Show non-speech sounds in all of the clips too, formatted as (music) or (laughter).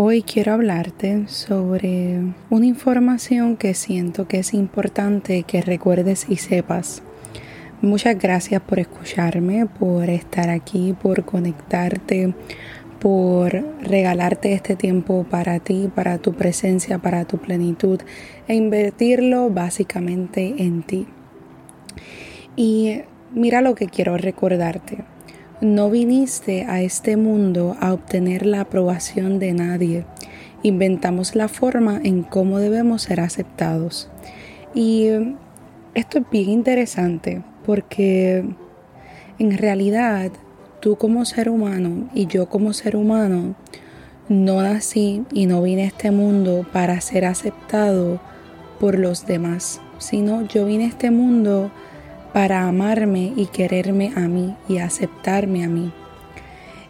Hoy quiero hablarte sobre una información que siento que es importante que recuerdes y sepas. Muchas gracias por escucharme, por estar aquí, por conectarte, por regalarte este tiempo para ti, para tu presencia, para tu plenitud e invertirlo básicamente en ti. Y mira lo que quiero recordarte. No viniste a este mundo a obtener la aprobación de nadie. Inventamos la forma en cómo debemos ser aceptados. Y esto es bien interesante porque en realidad tú como ser humano y yo como ser humano no nací y no vine a este mundo para ser aceptado por los demás, sino yo vine a este mundo para amarme y quererme a mí y aceptarme a mí.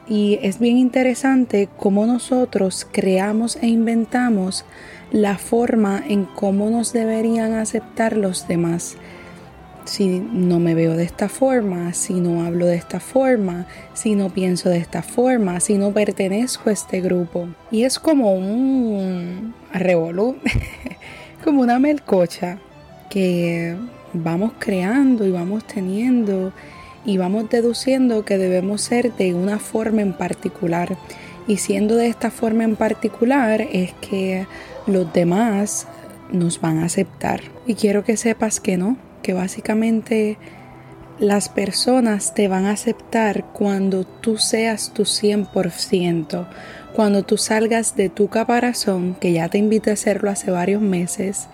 Y es bien interesante cómo nosotros creamos e inventamos la forma en cómo nos deberían aceptar los demás. Si no me veo de esta forma, si no hablo de esta forma, si no pienso de esta forma, si no pertenezco a este grupo. Y es como un revolú, (laughs) como una melcocha que vamos creando y vamos teniendo y vamos deduciendo que debemos ser de una forma en particular. Y siendo de esta forma en particular es que los demás nos van a aceptar. Y quiero que sepas que no, que básicamente las personas te van a aceptar cuando tú seas tu 100%, cuando tú salgas de tu caparazón, que ya te invité a hacerlo hace varios meses,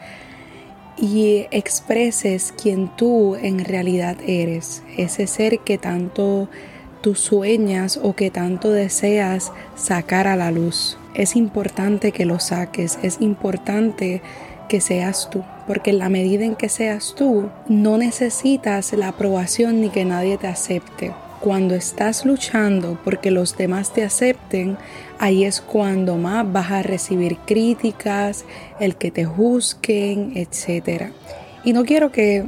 y expreses quien tú en realidad eres, ese ser que tanto tú sueñas o que tanto deseas sacar a la luz. Es importante que lo saques, es importante que seas tú, porque en la medida en que seas tú, no necesitas la aprobación ni que nadie te acepte. Cuando estás luchando porque los demás te acepten, ahí es cuando más vas a recibir críticas, el que te juzguen, etc. Y no quiero que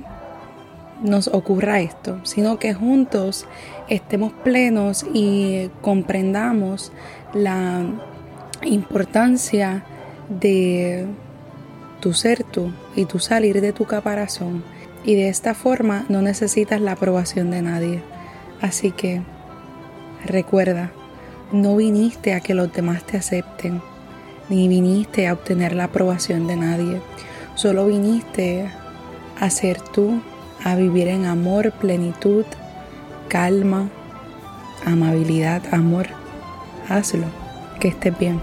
nos ocurra esto, sino que juntos estemos plenos y comprendamos la importancia de tu ser tú y tu salir de tu caparazón. Y de esta forma no necesitas la aprobación de nadie. Así que recuerda, no viniste a que los demás te acepten, ni viniste a obtener la aprobación de nadie. Solo viniste a ser tú, a vivir en amor, plenitud, calma, amabilidad, amor. Hazlo, que estés bien.